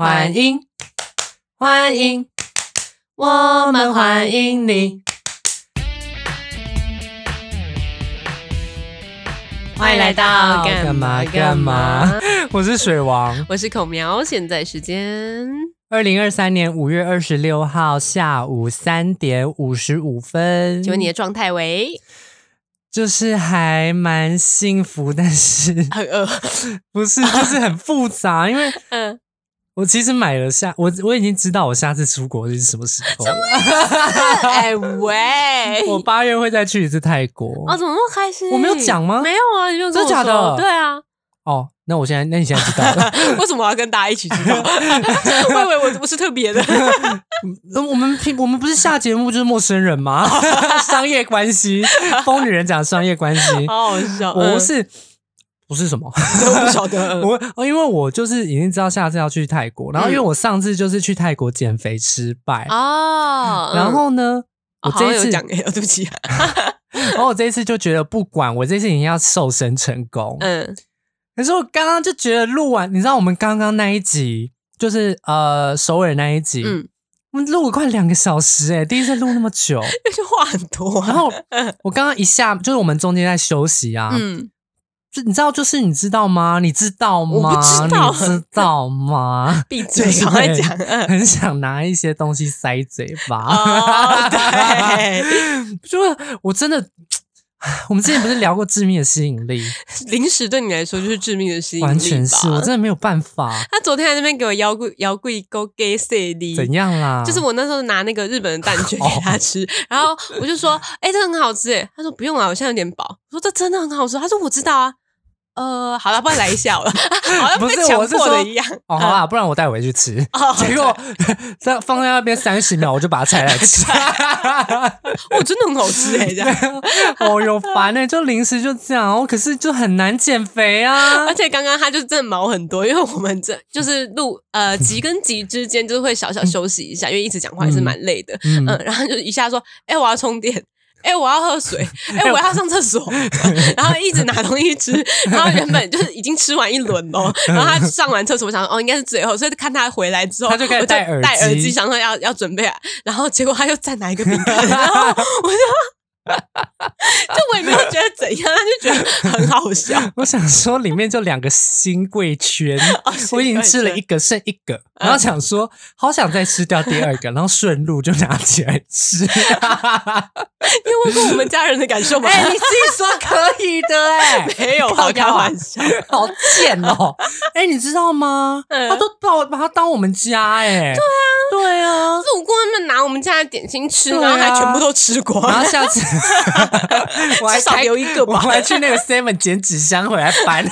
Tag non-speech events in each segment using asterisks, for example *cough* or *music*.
欢迎，欢迎，我们欢迎你。欢迎来到干嘛干嘛？我是水王。*laughs* 我是孔苗，现在时间二零二三年五月二十六号下午三点五十五分。请问你的状态为？就是还蛮幸福，但是很饿，*laughs* 不是，就是很复杂，因为 *laughs* 嗯，我其实买了下，我我已经知道我下次出国是什么时候了。*laughs* 哎喂，*laughs* 我八月会再去一次泰国。哦，怎么那么开心？我没有讲吗没有啊，你没有跟真的假的对啊，哦，那我现在，那你现在知道了。*laughs* 为什么我要跟大家一起知道？我以为我不是特别的，呃我们平我们不是下节目就是陌生人吗？商业关系，疯女人讲商业关系。好好笑。我嗯是不是什么？*laughs* 我不晓得，*laughs* 我哦因为我就是已经知道下次要去泰国，然后因为嗯。我上次就是去泰国减肥失败，哦，然后呢，我这一次，有讲哎，对不起，*laughs* 然后我这一次就觉得不管我这次一定要瘦身成功。嗯，可是我刚刚就觉得录完，你知道我们刚刚那一集就是呃首尔那一集，嗯，我们录了快两个小时哎，第一次录那么久。就话很多啊，然后我刚刚一下就是我们中间在休息啊，嗯，就你知道就是你知道吗？你知道吗？我不知道你知道吗？*laughs* 闭嘴，就是赶快讲，嗯。很想拿一些东西塞嘴巴。哦，对，*laughs* 就是我真的，*laughs* 我们之前不是聊过致命的吸引力，*laughs* 零食对你来说就是致命的吸引力？完全是我真的没有办法。他昨天在那边给我摇柜摇柜勾 gay C D，怎样啦？就是我那时候拿那个日本的蛋卷给他吃，*laughs* 然后我就说：“哎、这很好吃。”哎，他说：“不用了，我现在有点饱。”我说：“这真的很好吃。”他说：“我知道啊。”呃，好了，不然来一下好了，*laughs* 好像不是被强迫的一样。哦，好啦，不然我带回去吃。哦 *laughs* 结果 *laughs* 在放在那边三十秒，我就把它拆来吃。哦，真的很好吃哎，这样。哦，有烦哎、就零食就这样，哦，可是就很难减肥啊而。且刚刚他就真的毛很多，因为我们这就是录呃集跟集之间就是会小小休息一下，因为一直讲话也是蛮累的。嗯嗯，然后就一下说，哎、我要充电，哎、我要喝水，哎、我要上厕所，然后一直拿东西吃，然后原本就是已经吃完一轮了，然后他上完厕所，我想说哦应该是最后，所以看他回来之后，他就开始戴耳机戴耳机，想说要要准备，然后结果他又再拿一个饼干，然后我就就我也没有觉得怎样，他就觉得很好笑。我想说里面就两个新贵圈，哦我已经吃了一个，剩一个，然后想说好想再吃掉第二个，然后顺路就拿起来吃。*laughs* 你有问过我们家人的感受吗？哎、你自己说可以的哎、*laughs* 没有，好开玩笑。好贱哦！*laughs* 哎、你知道吗？嗯他都把我把它当我们家哎、对啊，对啊。路过他们拿我们家的点心吃，啊然后还全部都吃光，然后下次我还至少留一个吧我还去那个 Seven 捡纸箱回来搬，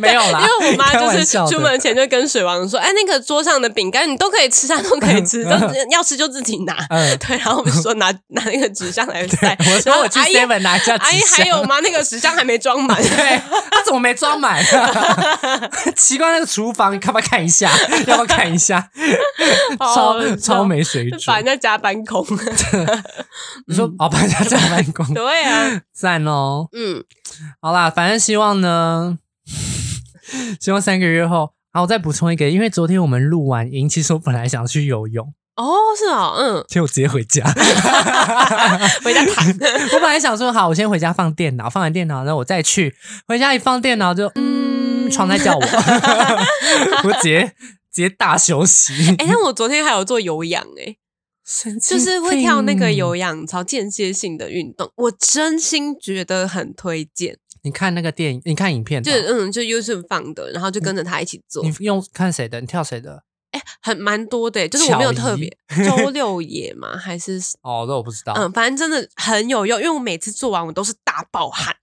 没有啦，因为我妈就是出门前就跟水王说：“哎，那个桌上的饼干你都可以吃啊，都可以吃，*laughs* 都要吃就自己拿。”嗯 *laughs* 对，然后我们说拿 *laughs* 拿那个纸箱来塞。我说我去然后阿姨 Seven 拿一下纸阿姨，还有吗？那个纸箱还没装满。对，他怎么没装满？奇怪，那个厨房，你要不要看一下？要不要看一下？超超没水准。把人家家搬空。你说哦，把人家在办公，对啊，赞哦。嗯，好啦，反正希望呢，希望三个月后。好，我再补充一个，因为昨天我们录完音，其实我本来想去游泳，哦，是哦，嗯，结果我直接回家。*laughs* 回家躺。*laughs* 我本来想说，好，我先回家放电脑，放完电脑，然后我再去。回家一放电脑就，嗯，床在叫我，*laughs* 我直接直接大休息。哎，但我昨天还有做有氧，哎，神经就是会跳那个病有氧操间歇性的运动，我真心觉得很推荐。你看那个电影，你看影片的就嗯，就 YouTube 放的，然后就跟着他一起做，你用看谁的？你跳谁的？哎、很蛮多的，就是我没有特别巧 *laughs* 周六野嘛，还是 *laughs* 哦，这我不知道。嗯，反正真的很有用，因为我每次做完我都是大爆汗。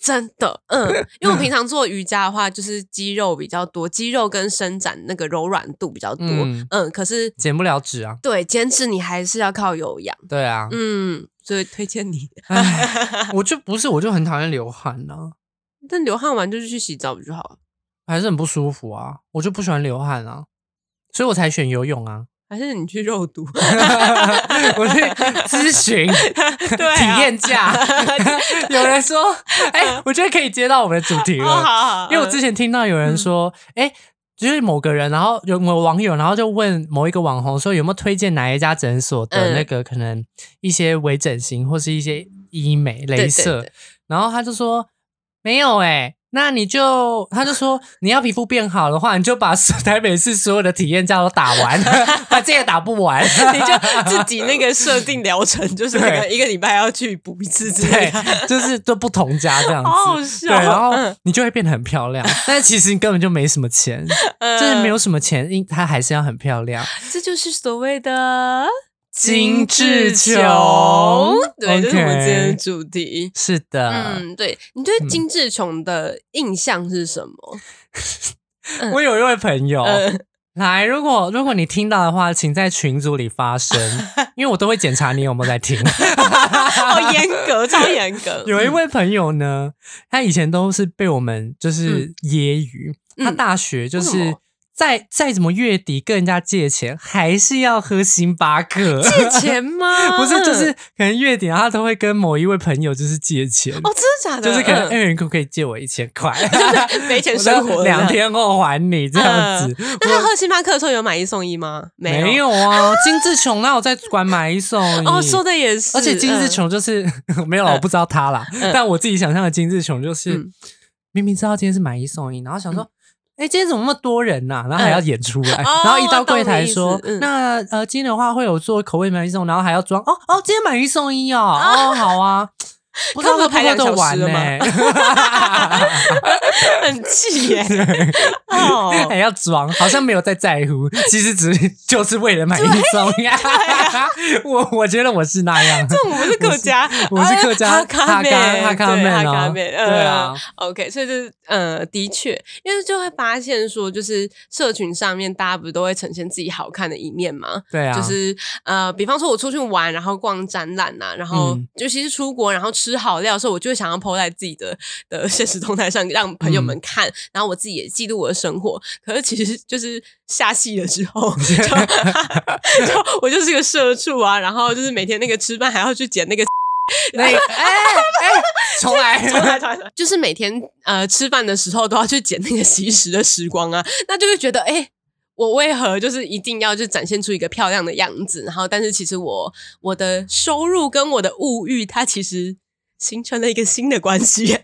真的，嗯，因为我平 *laughs* 常做瑜伽的话，就是肌肉比较多，肌肉跟伸展那个柔软度比较多，嗯嗯可是减不了脂啊。对减脂你还是要靠有氧，对啊，嗯，所以推荐你。*laughs* 唉我就不是，我就很讨厌流汗呢、但流汗完就是去洗澡不就好了？还是很不舒服啊。我就不喜欢流汗啊，所以我才选游泳啊。还是你去肉毒？*laughs* 我去 *laughs* 咨询对啊体验价，有人说，哎、我觉得可以接到我们的主题哦，了。好好，因为我之前听到有人说，哎、就是某个人，然后有某网友，然后就问某一个网红说有没有推荐哪一家诊所的嗯。那个可能一些微整形或是一些医美、镭射，对。然后他就说没有哎、那你就他就说你要皮肤变好的话，你就把 *laughs* 台北市所有的体验价都打完，反正也打不完，你就自己那个设定疗程，就是一个礼拜要去补一次之类的。，就是都不同家这样子，好好笑对，然后嗯你就会变得很漂亮，但其实你根本就没什么钱，嗯就是没有什么钱，因它还是要很漂亮。这就是所谓的精致穷对，这是我们今天的主题。是的，嗯，对你对精致穷的印象是什么？*laughs* 我有一位朋友。嗯，来，如果如果你听到的话，请在群组里发声，*laughs* 因为我都会检查你有没有在听。好 *laughs* 严格，超严格。有一位朋友呢，他以前都是被我们就是揶揄，嗯他大学就是再再怎么月底跟人家借钱，还是要喝星巴克。借钱吗？*laughs* 不是，就是可能月底，然后他都会跟某一位朋友就是借钱，哦，真的假的？就是可能嗯哎，人可不可以借我一千块？*laughs* 就是没钱生活 *laughs* 两天后还你这样子。那他喝星巴克的时候有买一送一吗？没没有啊，金志琼那我在管买一送一？哦，说的也是，而且金志琼就是、没有了，我不知道他啦。但我自己想象的金志琼就是、嗯明明知道今天是买一送一，然后想说。哎、今天怎么那么多人呐、然后还要演出来，*laughs* 然后一到柜台说我懂你意思：“嗯。那呃，今天的话会有做口味买一送，然后还要装哦哦，今天买一送一哦，哦 *laughs* 好啊，不知道会不他们排两小时了吗、*laughs* 很气耶。*laughs* 哦，还 *laughs* 要装，好像没有在在乎，其实只是就是为了买一送一。我我觉得我是那样，这我们是客家，我是客家哈卡妹，哈卡妹对哈哦卡妹，对啊嗯。OK，所以就是呃，的确，因为就会发现说，就是社群上面大家不是都会呈现自己好看的一面嘛，对啊，就是呃，比方说我出去玩，然后逛展览呐、然后嗯尤其是出国，然后吃好料的时候，我就会想要 PO 在自己的的 *laughs* 现实动态上，让朋友嗯们看，然后我自己也记录我的生活。可是其实就是下戏了之后，*laughs* 就就我就是个社畜啊，然后就是每天那个吃饭还要去捡那个。*laughs* 那个哎哎，重来，重来重来就是每天呃吃饭的时候都要去捡那个惜时的时光啊，那就会觉得哎。诶我为何就是一定要就展现出一个漂亮的样子？然后，但是其实我我的收入跟我的物欲，它其实形成了一个新的关系。啊，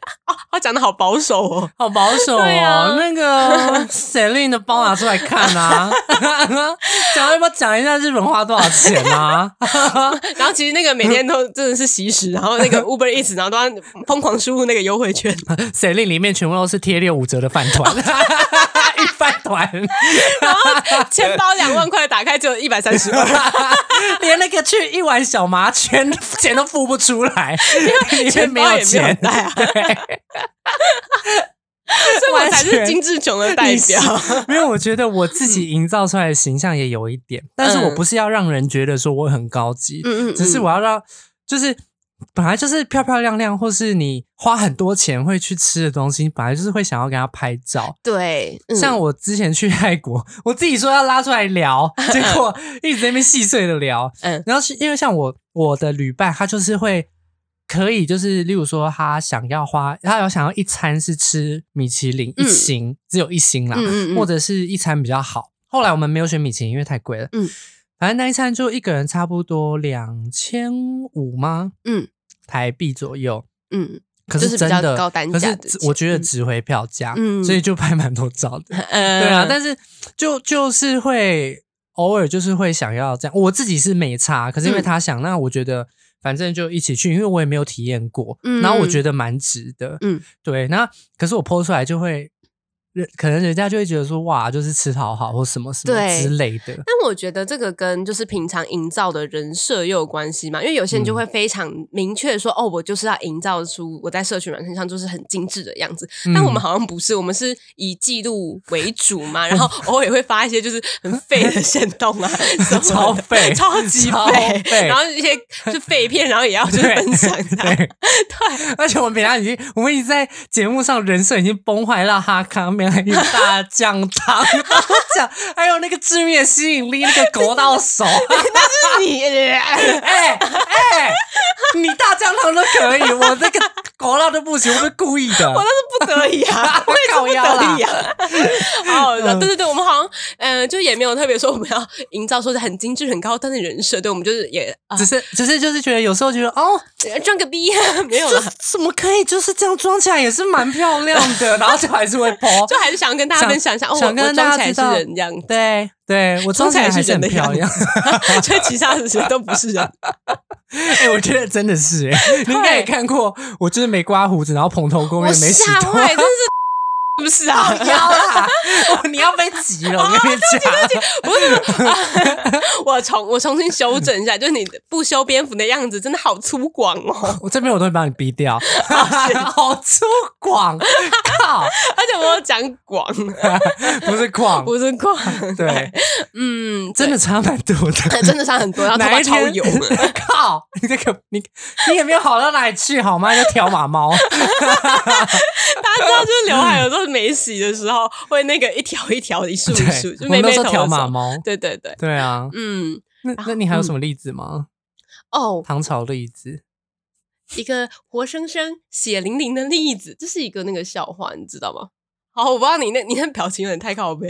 他讲的好保守哦。好保守哦。那个 *laughs* Celine 的包拿出来看啊，*laughs* 讲要不要讲一下日本花多少钱啊？*laughs* 然后其实那个每天都真的是惜时，然后那个 Uber Eats，然后都要疯狂输入那个优惠券。Celine 里面全部都是贴六五折的饭团，一饭团，然后钱包两万块打开只有一百三十二，*laughs* 连那个去一碗小麻圈钱都付不出来，因为钱没有钱。带啊，对，所以我才是精致穷的代表。没有，我觉得我自己营造出来的形象也有一点，但是我不是要让人觉得说我很高级，嗯嗯嗯只是我要让就是。本来就是漂漂亮亮，或是你花很多钱会去吃的东西，本来就是会想要跟他拍照。对，嗯像我之前去泰国，*laughs* 我自己说要拉出来聊，*laughs* 结果一直在那边细碎的聊。嗯然后是因为像我我的旅伴，他就是会可以，就是例如说他想要花，他有想要一餐是吃米其林一嗯星，只有一星啦，或者是一餐比较好。后来我们没有选米其林，因为太贵了。嗯，反正那一餐就一个人差不多两千五吗？嗯台币左右。嗯可是真的，高单可是价我觉得嗯值回票价，嗯所以就拍蛮多照的。呃 *laughs* 对啊，但是就就是会偶尔就是会想要这样，我自己是没差，可是因为嗯他想，那我觉得反正就一起去，因为我也没有体验过，嗯然后我觉得蛮值的，嗯对，那可是我 PO 出来就会。人可能人家就会觉得说哇，就是吃好好或什么什么之类的，但我觉得这个跟就是平常营造的人设又有关系嘛，因为有些人嗯。就会非常明确地说，哦，我就是要营造出我在社群软件上就是很精致的样子。嗯但我们好像不是，我们是以记录为主嘛，然后 *laughs* 偶尔也会发一些就是很废的线动啊，*laughs* 什么超废 *laughs* 超级超废，然后一些就废片，然后也要就是分享它。对，对，而且我们平常已经，我们已经在节目上人设已经崩坏到哈康美兰与大酱汤酱，还有那个致命的吸引力，那个狗到手，*laughs* 那是你 *laughs* 哎哎，你大酱汤都可以，我那个狗到都不行，我是故意的。我那是不得已啊，*laughs* 我也是不得已啊。好对对对，我们好像嗯，就也没有特别说我们要营造说是很精致、很高端的人设，对我们就是也啊只是只是就是觉得有时候觉得哦，装个逼，没有这了。怎么可以就是这样装起来也是蛮漂亮的，然后就还是会剖，就还是想要跟大家分享一下，哦，我我想跟大装起来是家知道人这样，对对，我装装起来还是很人的样漂亮。子，*laughs* 所以其他的人都不是人。*laughs* 哎、我觉得真的是哎、*laughs* 你应该也看过，我就是没刮胡子，然后蓬头垢我面没洗头，真是是不是啊？腰啦，*laughs* 哦你要被挤了，我跟你讲，不是，啊 *laughs* 我重我重新修正一下，就是你不修边幅的样子真的好粗犷哦，我这边我都会把你逼掉，*laughs* 好粗犷，靠，而且我有讲广，不是狂，不是广，对，嗯，真的差蛮多的。对 *laughs* 真的差很多，然后头哪一天发超油，*laughs* 靠！你这个你你也没有好到哪里去好吗？就条马猫，*laughs* 大家知道，就是刘海有时候没洗的时候会那个一条一条的一束一束，对，就我们都说妹妹头的时候，挑马猫，对对对，对啊。嗯，那那你还有什么例子吗？哦，唐朝例子？一个活生生血淋淋的例子，这是一个那个笑话，你知道吗？好，我不知道你那你那表情有点太靠背。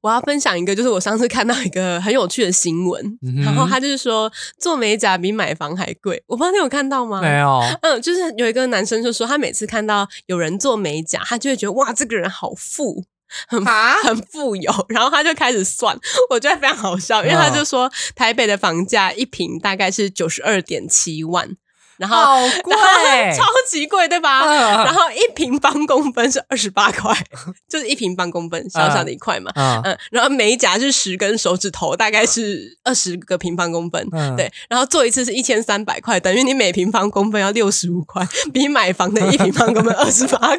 我要分享一个，就是我上次看到一个很有趣的新闻，嗯然后他就是说做美甲比买房还贵，我不知道你有看到吗？没有，嗯，就是有一个男生就说，他每次看到有人做美甲，他就会觉得哇，这个人好富，很啊很富有，*laughs* 然后他就开始算，我觉得非常好笑，因为他嗯就说台北的房价一平大概是九十二点七万，然后好贵然后 *laughs* 超级贵，对吧？嗯然后一平方公分是二十八块，*laughs* 就是一平方公分小小的一块嘛。嗯嗯，然后美甲是十根手指头，大概是二十个平方公分。嗯对，然后做一次是一千三百块，等于你每平方公分要六十五块，比买房的一平方公分 *laughs* 二十八块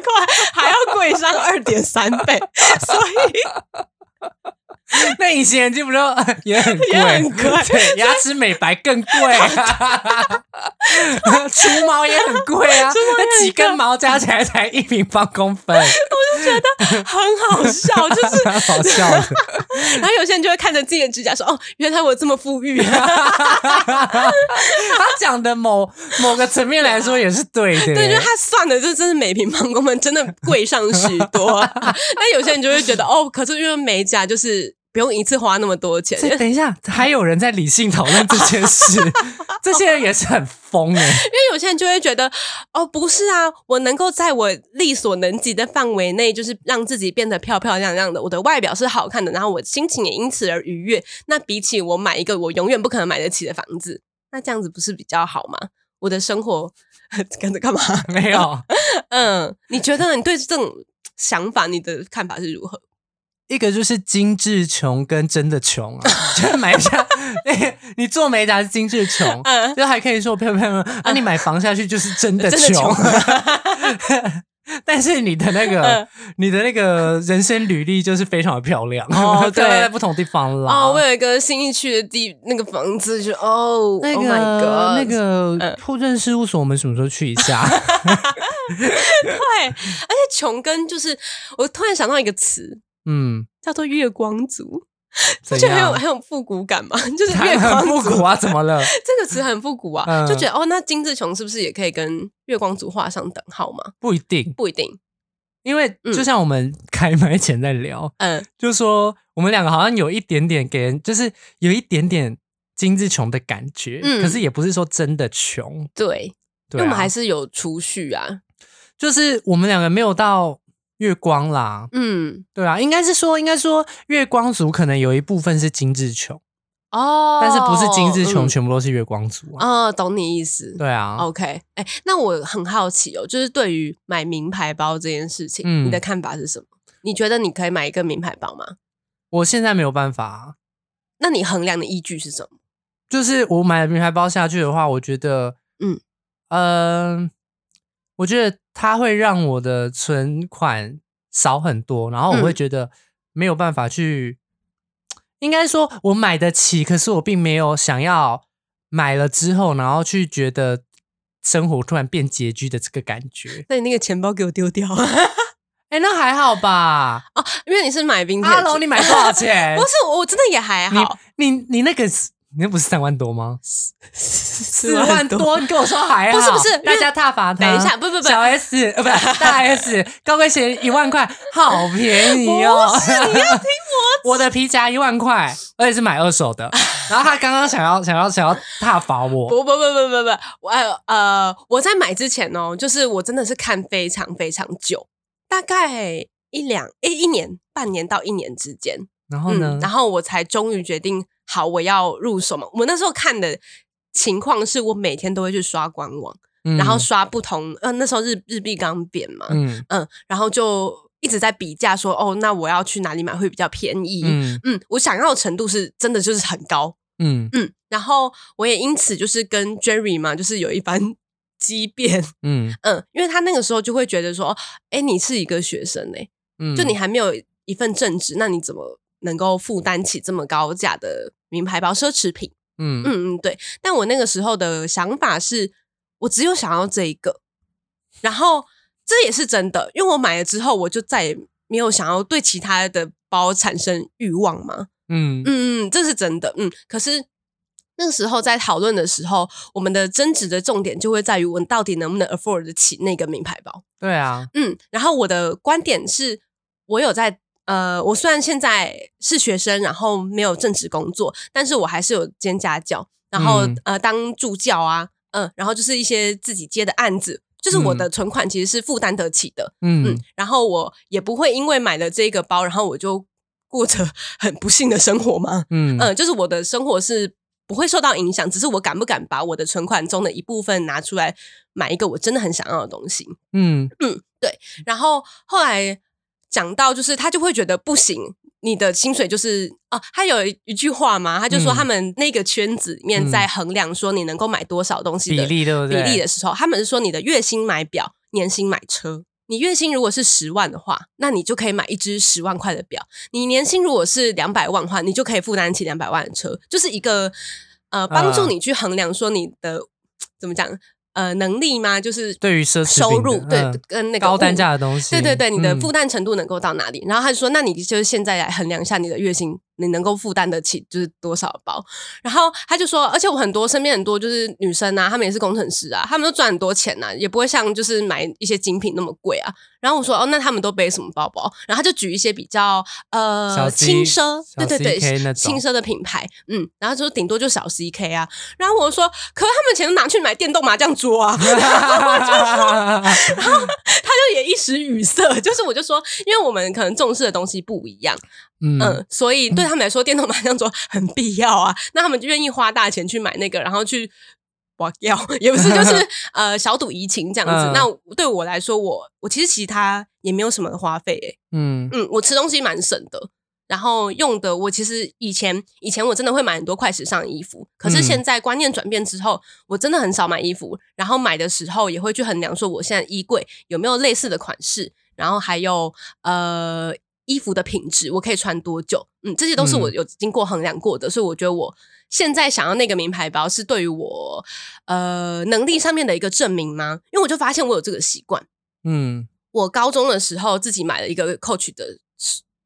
还要贵上二点三倍，所以 *laughs* 那隐形眼镜不就 *laughs* 也很贵？也很贵 *laughs* 对，牙齿美白更贵，除毛也很贵啊，那几根毛加起来才一平方公分，我就觉得很好笑，就是。很好笑的。然后有些人就会看着自己的指甲说：“哦，原来我这么富裕、啊。他讲的某某个层面来说也是对的，对，就是他算的，就真是每平方公分真的贵上许多。那有些人就会觉得，哦，可是因为美甲就是不用一次花那么多钱，等一下，还有人在理性讨论这件事，*laughs* 这些人也是很疯哎。因为有些人就会觉得，哦，不是啊，我能够在我力所能及的范围内，就是让自己变得漂漂亮亮的，我的外表是好看的，然后我心情也因此而愉悦。那比起我买一个我永远不可能买得起的房子，那这样子不是比较好吗？我的生活 *laughs* 跟着干嘛？没有 *laughs* 嗯，你觉得你对这种想法，你的看法是如何？一个就是精致穷跟真的穷啊，*laughs* 就是买下，哎你做美甲是精致穷，嗯就还可以说漂漂亮亮，*laughs* 啊，你买房下去就是真的穷穷。*laughs* 但是你的那个嗯，你的那个人生履历就是非常的漂亮，哦对，不同地方啦。哦，我有一个新一区的地那个房子，就哦那个、，Oh 那个嗯户政事务所，我们什么时候去一下？对，而且穷跟就是我突然想到一个词，嗯，叫做月光族，这就很有？很有复古感嘛，*laughs* 就是月光很复族古啊，怎么了？这个词很复古啊，嗯就觉得哦，那金志琼是不是也可以跟月光族画上等号嘛？不一定，不一定，因为嗯就像我们开麦前在聊，嗯，就说我们两个好像有一点点给人，就是有一点点金志琼的感觉，嗯可是也不是说真的穷，对，因对、啊，为我们还是有储蓄啊，就是我们两个没有到月光啦，嗯，对啊，应该是说，应该说月光族可能有一部分是精致穷，哦，但是不是精致穷嗯。全部都是月光族啊？哦，懂你意思，对啊，OK，哎、那我很好奇哦，就是对于买名牌包这件事情，嗯。你的看法是什么？你觉得你可以买一个名牌包吗？我现在没有办法啊、那你衡量的依据是什么？就是我买了名牌包下去的话，我觉得，嗯。嗯，我觉得它会让我的存款少很多，然后我会嗯觉得没有办法去，应该说我买得起，可是我并没有想要买了之后，然后去觉得生活突然变拮据的这个感觉。那你那个钱包给我丢掉。*laughs* 哎，那还好吧？哦，因为你是买冰铁哈喽，你买多少 *laughs* 钱？不是，我真的也还好。你你你那个那不是三万多吗？四万多，你跟我说还好？不是不是，大家踏伐他。等一下，不不不，小 S 呃不是 *laughs* 大 S，高跟鞋一万块，好便宜哦。不是，你要听我，我的皮夹一万块，而且是买二手的。*laughs* 然后他刚刚想要想要想要踏伐我，不不不不不不，我呃我在买之前哦，就是我真的是看非常非常久。大概一两诶一年半年到一年之间，然后呢，然后我才终于决定好我要入手嘛。我那时候看的情况是我每天都会去刷官网，然后刷不同呃那时候日日币刚贬嘛，嗯嗯，然后就一直在比价说哦，那我要去哪里买会比较便宜？嗯嗯，我想要的程度是真的就是很高，嗯嗯，然后我也因此就是跟 Jerry 嘛，就是有一番。*laughs* 激变，嗯嗯，因为他那个时候就会觉得说，哎，你是一个学生呢，嗯，就你还没有一份正职，那你怎么能够负担起这么高价的名牌包奢侈品？嗯嗯嗯，对。但我那个时候的想法是，我只有想要这一个，然后这也是真的，因为我买了之后，我就再也没有想要对其他的包产生欲望嘛。嗯嗯嗯，这是真的。嗯，可是。那个时候在讨论的时候，我们的争执的重点就会在于我到底能不能 afford 起那个名牌包。对啊，嗯，然后我的观点是，我有在呃，我虽然现在是学生，然后没有正职工作，但是我还是有兼家教，然后呃当助教啊，嗯，然后就是一些自己接的案子，就是我的存款其实是负担得起的，嗯嗯，然后我也不会因为买了这个包，然后我就过着 *laughs* 很不幸的生活嘛，嗯嗯，就是我的生活是。不会受到影响，只是我敢不敢把我的存款中的一部分拿出来买一个我真的很想要的东西？嗯嗯，对。然后后来讲到，就是他就会觉得不行，你的薪水就是哦，他有一句话嘛，他就说他们那个圈子里面在衡量说你能够买多少东西比例对不对？比例的时候，他们是说你的月薪买表，年薪买车。你月薪如果是十万的话，那你就可以买一只十万块的表。你年薪如果是两百万的话，你就可以负担起两百万的车，就是一个呃，帮助你去衡量说你的怎么讲。呃，能力吗？就是对于奢侈收入，对跟那个高单价的东西，对对对，你的负担程度能够到哪里？然后他就说，那你就是现在来衡量一下你的月薪，你能够负担得起就是多少包？然后他就说，而且我很多身边很多就是女生啊，她们也是工程师啊，她们都赚很多钱呐，也不会像就是买一些精品那么贵啊。然后我说，哦，那他们都背什么包包？然后他就举一些比较呃轻奢，对对对，轻奢的品牌，嗯，然后就顶多就小 CK 啊。然后我说，可是他们钱都拿去买电动麻将桌啊。然后就说，然后他就也一时语塞，就是我就说，因为我们可能重视的东西不一样，嗯，所以对他们来说，电动麻将桌很必要啊。那他们就愿意花大钱去买那个，然后去。我要 *laughs* 也不是，就是呃小赌怡情这样子。那对我来说，我我其实其他也没有什么花费诶。嗯嗯，我吃东西蛮省的，然后用的我其实以前以前我真的会买很多快时尚衣服，可是现在观念转变之后，我真的很少买衣服。然后买的时候也会去衡量说，我现在衣柜有没有类似的款式，然后还有呃衣服的品质，我可以穿多久？嗯，这些都是我有经过衡量过的，所以我觉得我。现在想要那个名牌包是对于我呃能力上面的一个证明吗？因为我就发现我有这个习惯。嗯，我高中的时候自己买了一个 Coach 的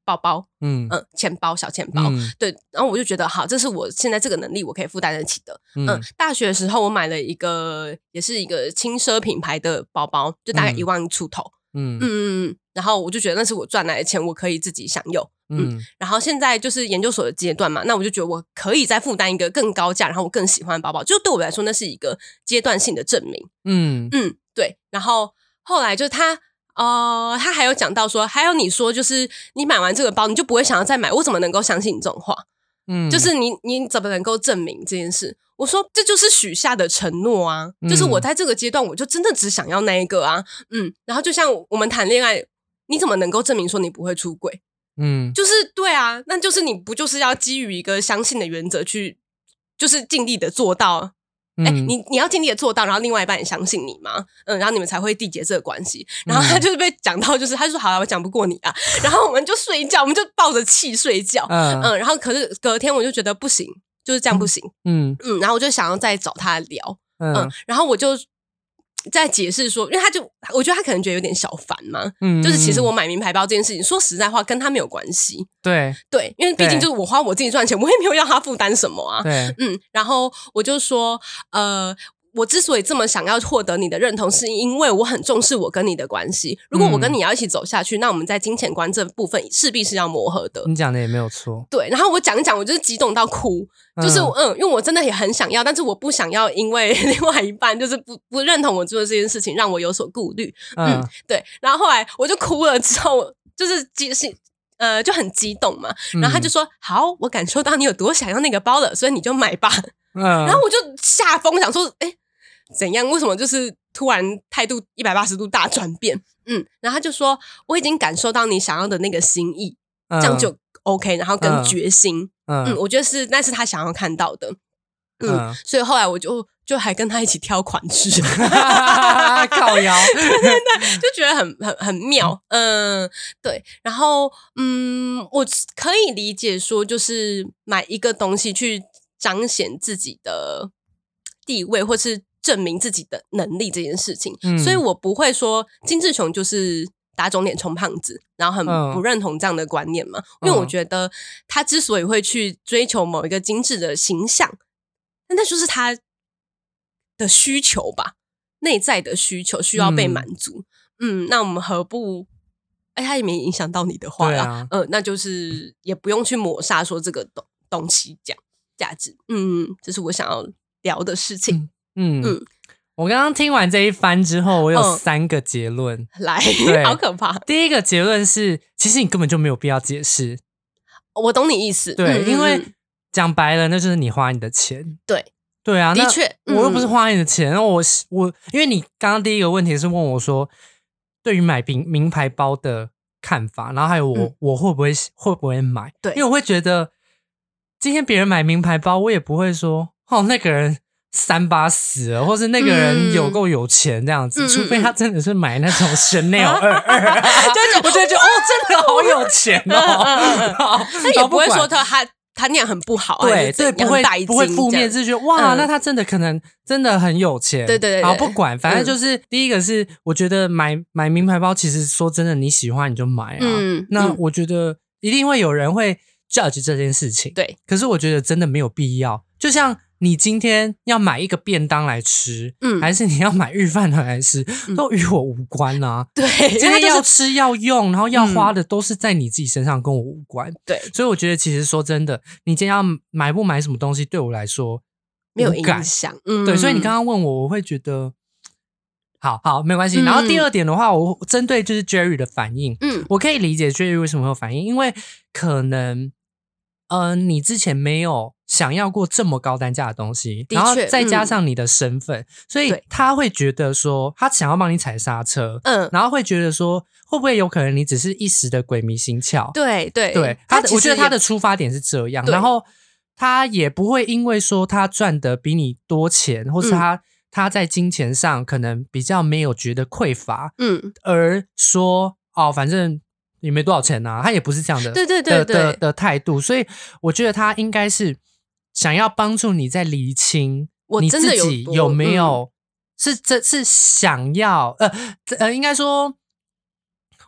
包包，嗯嗯，钱包小钱包，对，然后我就觉得好，这是我现在这个能力我可以负担得起的。嗯，大学的时候我买了一个也是一个轻奢品牌的包包，就大概一万出头。嗯嗯嗯，然后我就觉得那是我赚来的钱，我可以自己享有。嗯，然后现在就是研究所的阶段嘛，那我就觉得我可以再负担一个更高价，然后我更喜欢的包包，就对我来说那是一个阶段性的证明。嗯嗯，对。然后后来就是他，呃，他还有讲到说，还有你说就是你买完这个包，你就不会想要再买，我怎么能够相信你这种话？嗯，就是你你怎么能够证明这件事？我说这就是许下的承诺啊，就是我在这个阶段我就真的只想要那一个啊。嗯，然后就像我们谈恋爱，你怎么能够证明说你不会出轨？嗯，就是对啊，那就是你不就是要基于一个相信的原则去，就是尽力的做到，哎，你你要尽力的做到，然后另外一半也相信你嘛，嗯，然后你们才会缔结这个关系。然后他就是被讲到，就是他就说好了，我讲不过你啊，然后我们就睡觉，我们就抱着气睡觉，嗯嗯，然后可是隔天我就觉得不行，就是这样不行，嗯。嗯，然后我就想要再找他聊，嗯，然后我就。在解释说，因为他就我觉得他可能觉得有点小烦嘛，嗯就是其实嗯我买名牌包这件事情，说实在话跟他没有关系，对。对，因为毕竟就是我花我自己赚钱，我也没有要他负担什么啊，对，嗯，然后我就说，呃。我之所以这么想要获得你的认同，是因为我很重视我跟你的关系。如果我跟嗯你要一起走下去，那我们在金钱观这部分势必是要磨合的。你讲的也没有错，对，然后我讲一讲，我就是激动到哭，就是嗯嗯因为我真的也很想要，但是我不想要因为 *laughs* 另外一半就是不不认同我做的这件事情，让我有所顾虑。嗯对，然后后来我就哭了，之后就是激是呃就很激动嘛，然后他就说：“好，我感受到你有多想要那个包了，所以你就买吧。”嗯，然后我就吓疯，想说：“哎，怎样？为什么就是突然态度一百八十度大转变？”嗯，然后他就说：“我已经感受到你想要的那个心意，这这样就 OK，然后跟嗯决心。”嗯，嗯我觉得是那是他想要看到的。嗯，嗯所以后来我就就还跟他一起挑款式，*laughs* 靠腰，*laughs* 就觉得很很很妙。嗯，对。然后嗯，我可以理解说，就是买一个东西去彰显自己的地位，或是证明自己的能力这件事情。嗯所以我不会说金志雄就是。打肿脸充胖子，然后很嗯不认同这样的观念嘛？因为我嗯觉得他之所以会去追求某一个精致的形象，那那就是他的需求吧，内在的需求需要被嗯满足。嗯那我们何不？哎，他也没影响到你的话啦，对啊嗯、那就是也不用去抹杀说这个东东西讲价值。嗯，这是我想要聊的事情。嗯嗯我刚刚听完这一番之后，我有嗯三个结论。*laughs* 来，好可怕！第一个结论是，其实你根本就没有必要解释，我懂你意思，对，因为嗯讲白了，那就是你花你的钱。对对啊，的确我又不是嗯花你的钱，那我我因为你刚刚第一个问题是问我说，对于买名名牌包的看法，然后还有我、嗯我会不会会不会买？对因为我会觉得今天别人买名牌包，我也不会说哦那个人。三八死了，或是那个人嗯有够有钱这样子，除非嗯他真的是买那种 Chanel *laughs* 二二，就我就会觉得哦，真的好有钱哦。那也不会说他他他那样很不好，啊对不会带不会负面，劲这样是觉得哇，嗯那他真的可能真的很有钱。对对好不管，反正嗯就是、第一个是，我觉得买买名牌包，其实说真的，你喜欢你就买啊。那我觉得一定会有人会 judge 这件事情。对，可是我觉得真的没有必要。就像你今天要买一个便当来吃，嗯。还是你要买日饭团来吃，嗯。都与我无关啊。*laughs* 对，今天要吃要用，然后要嗯花的都是在你自己身上，跟我无关。对。所以我觉得，其实说真的，你今天要买不买什么东西，对我来说没有影响，嗯，对，所以你刚刚问我，我会觉得，好好没关系。嗯然后第二点的话，我针对就是 Jerry 的反应，嗯。我可以理解 Jerry 为什么会有反应，因为可能，呃，你之前没有想要过这么高单价的东西，然后再加嗯。上你的身份，所以他会觉得说，他想要帮你踩刹车，嗯，然后会觉得说，会不会有可能你只是一时的鬼迷心窍？对对对，他我觉得他的出发点是这样，然后他也不会因为说他赚的比你多钱，或是嗯。他、他在金钱上可能比较没有觉得匮乏，嗯，而说哦，反正也没多少钱呐、他也不是这样的，对对对的的对的态度，所以我觉得他应该是想要帮助你在厘清你自己有没嗯有、是这是想要呃这呃，应该说，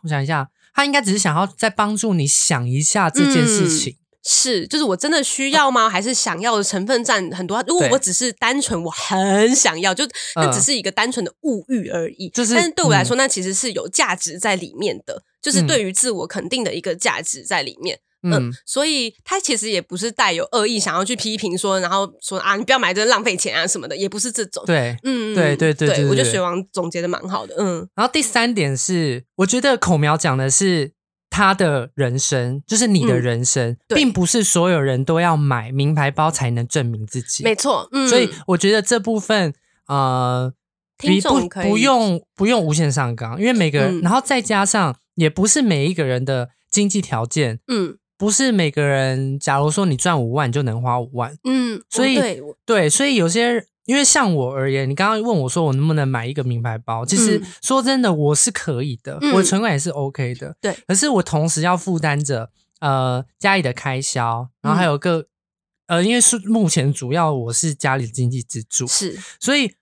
我想一下，他应该只是想要再帮助你想一下这件事嗯情。是，就是我真的需要吗？还是想要的成分占很多？如果我只是单纯我很想要，就那嗯只是一个单纯的物欲而已。就是但是对我来嗯说，那其实是有价值在里面的，就是嗯对于自我肯定的一个价值在里面。嗯嗯，所以他其实也不是带有恶意，想要去批评说，然后说啊，你不要买这浪费钱啊什么的，也不是这种。对。嗯，对对对对对我觉得水王总结的蛮好的。嗯然后第三点是，我觉得口苗讲的是他的人生，就是你的嗯人生，对并不是所有人都要买名牌包才能证明自己。没错。嗯，所以我觉得这部分呃，听比众可以不不用不用无限上纲，因为每个人，嗯然后再加上也不是每一个人的经济条件，嗯不是每个人，假如说你赚五万你就能花五万，嗯，所以对，所以有些。因为像我而言，你刚刚问我说我能不能买一个名牌包，其实嗯说真的，我是可以的，嗯我的存款也是 OK 的。对，可是我同时要负担着呃家里的开销，然后嗯还有个、呃，因为是目前主要我是家里的经济支柱，是所以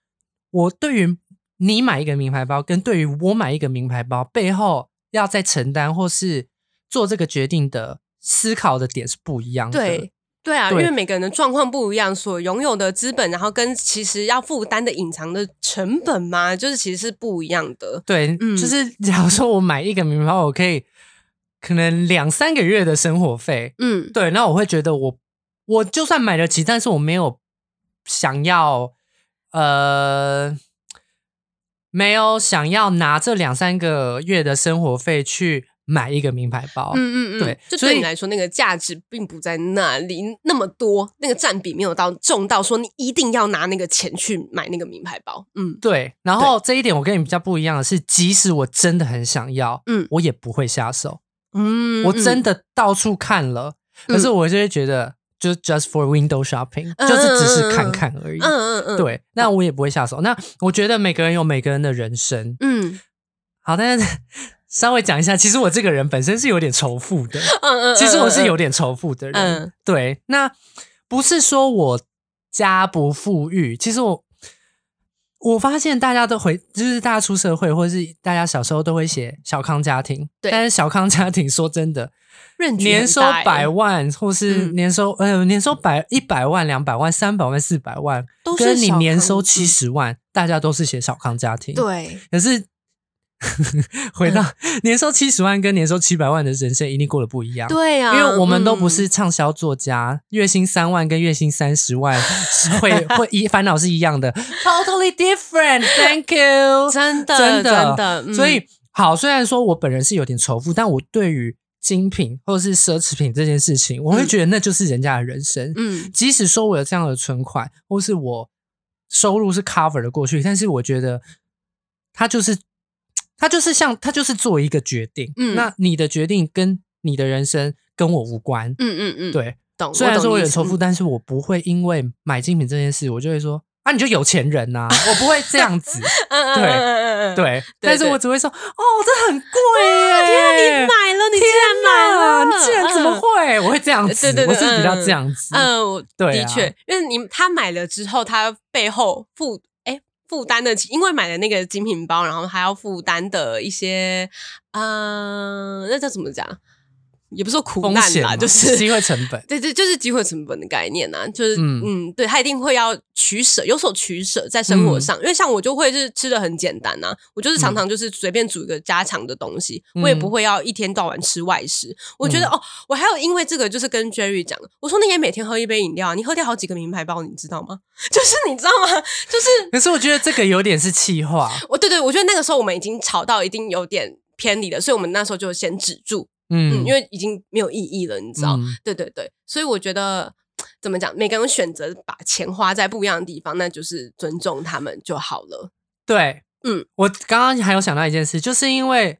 我对于你买一个名牌包，跟对于我买一个名牌包背后要再承担或是做这个决定的思考的点是不一样的。对对啊，因为每个人的状况不一样，所拥有的资本，然后跟其实要负担的隐藏的成本嘛，就是其实是不一样的。对，嗯就是假如说我买一个名牌，我可以可能两三个月的生活费，嗯，对，那我会觉得我我就算买得起，但是我没有想要呃没有想要拿这两三个月的生活费去买一个名牌包。嗯嗯嗯，对所以就对你来说，那个价值并不在那里那么多，那个占比没有到重到说你一定要拿那个钱去买那个名牌包。嗯对，然后这一点我跟你比较不一样的是，即使我真的很想要，嗯我也不会下手。嗯我真的到处看了，嗯可是我就会觉得，就是 just for window shopping，、嗯就是只是看看而已。嗯嗯嗯，对，那我也不会下手。那我觉得每个人有每个人的人生。嗯好，但是稍微讲一下，其实我这个人本身是有点仇富的，嗯嗯，其实我是有点点仇富的人。嗯。对，那不是说我家不富裕，其实我我发现大家都会，就是大家出社会，或者是大家小时候都会写小康家庭，对。但是小康家庭说真的，年收百万，或是嗯。年收、呃年收百一百万、两百万、三百万、四百万，都是跟你年收七嗯十万，大家都是写小康家庭。，对，可是 *laughs* 回到嗯年收七十万跟年收七百万的人生，一定过得不一样。对啊，因为我们都不嗯是畅销作家，月薪三万跟月薪三十万是会 *laughs* 会一烦恼是一样的，totally different。Thank you，*laughs* 真的真的真的，嗯所以好，虽然说我本人是有点仇富，但我对于精品或者是奢侈品这件事情，我会觉得那就是人家的人生。嗯即使说我有这样的存款，或是我收入是 cover 的过去，但是我觉得他就是他就是像他就是做一个决定。嗯那你的决定跟你的人生跟我无关。嗯嗯嗯，对，懂。虽然说我有仇富，嗯但是我不会因为买精品这件事，我就会说啊，你就有钱人呐、我不会这样子。*laughs* 对对，但是我只会说哦，这很贵耶！天啊，你买了，你竟然买了，你竟然怎么嗯？会？我会这样子，我是比较这样子。嗯，对啊的确，因为你他买了之后，他背后负哎负担的，因为买的那个精品包，然后还要负担的一些，嗯、那叫怎么讲？也不是说苦难啦，风险嘛就是机会成本。*laughs* 对对，就是机会成本的概念呐、就是嗯嗯对他一定会要取舍，有所取舍在生活嗯上。因为像我就会是吃的很简单呐、我就是常常就是随便煮一个家常的东西，嗯我也不会要一天到晚吃外食。我觉得、哦，我还有因为这个就是跟 Jerry 讲，我说你也每天喝一杯饮料啊，你喝掉好几个名牌包，你知道吗？*laughs* 就是你知道吗？就是可是我觉得这个有点是气话。我对对，我觉得那个时候我们已经吵到一定有点偏离了，所以我们那时候就先止住，嗯，嗯，因为已经没有意义了，你知道。嗯。对对对，所以我觉得 *tsk* 怎么讲，每个人选择把钱花在不一样的地方，那就是尊重他们就好了。对，嗯，我刚刚还有想到一件事，就是因为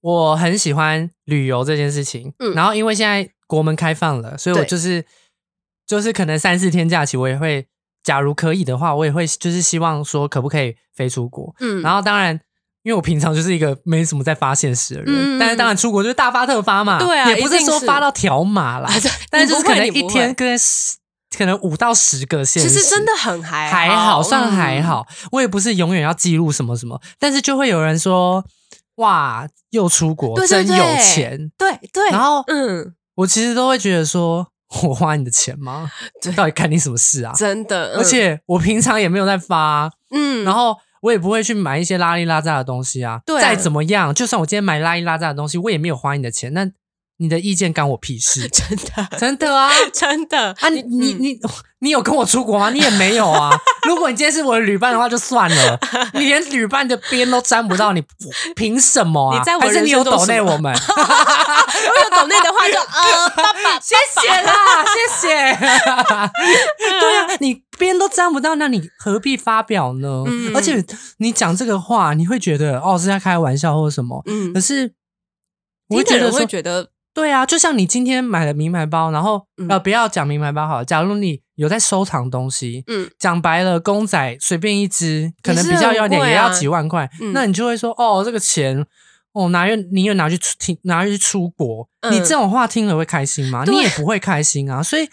我很喜欢旅游这件事情，嗯。然后因为现在国门开放了，所以我就是就是可能三四天假期，我也会，假如可以的话，我也会就是希望说可不可以飞出国，嗯，然后当然。因为我平常就是一个没什么在发现实的人，嗯但是当然出国就是大发特发嘛，对啊也不是说发到条码啦，但是就是可能一天跟十可能五到十个现实，其实真的很还还好，算还。嗯好。我也不是永远要记录什么什么，但是就会有人说：“哇，又出国，对对真有对钱。对对，然后嗯，我其实都会觉得说：“我花你的钱吗？对到底干你什么事啊？真的，嗯而且我平常也没有在发，嗯，然后我也不会去买一些拉里拉杂的东西啊。再怎么样，就算我今天买拉里拉杂的东西，我也没有花你的钱，那你的意见干我屁事？*laughs* 真的真的啊！真的啊，*laughs* 你你嗯你你有跟我出国吗？你也没有啊。*laughs* 如果你今天是我的旅伴的话，就算了，你连旅伴的边都沾不到，你凭什么啊？你在我还是你有抖内我们？如果有抖内的话就呃，爸爸，谢谢啦，谢谢。对啊，你边都沾不到，那你何必发表呢？嗯而且你讲这个话，你会觉得哦是在开玩笑或者什么，嗯可，是我觉得会，觉得对啊，就像你今天买了名牌包，然后、嗯呃，不要讲名牌包好了，假如你有在收藏东西，嗯讲白了，公仔随便一只，可能比较要点，啊也要几万块，嗯那你就会说，哦，这个钱。哦，拿去宁愿拿去出听，拿去出国，嗯你这种话听了会开心吗？你也不会开心啊。所以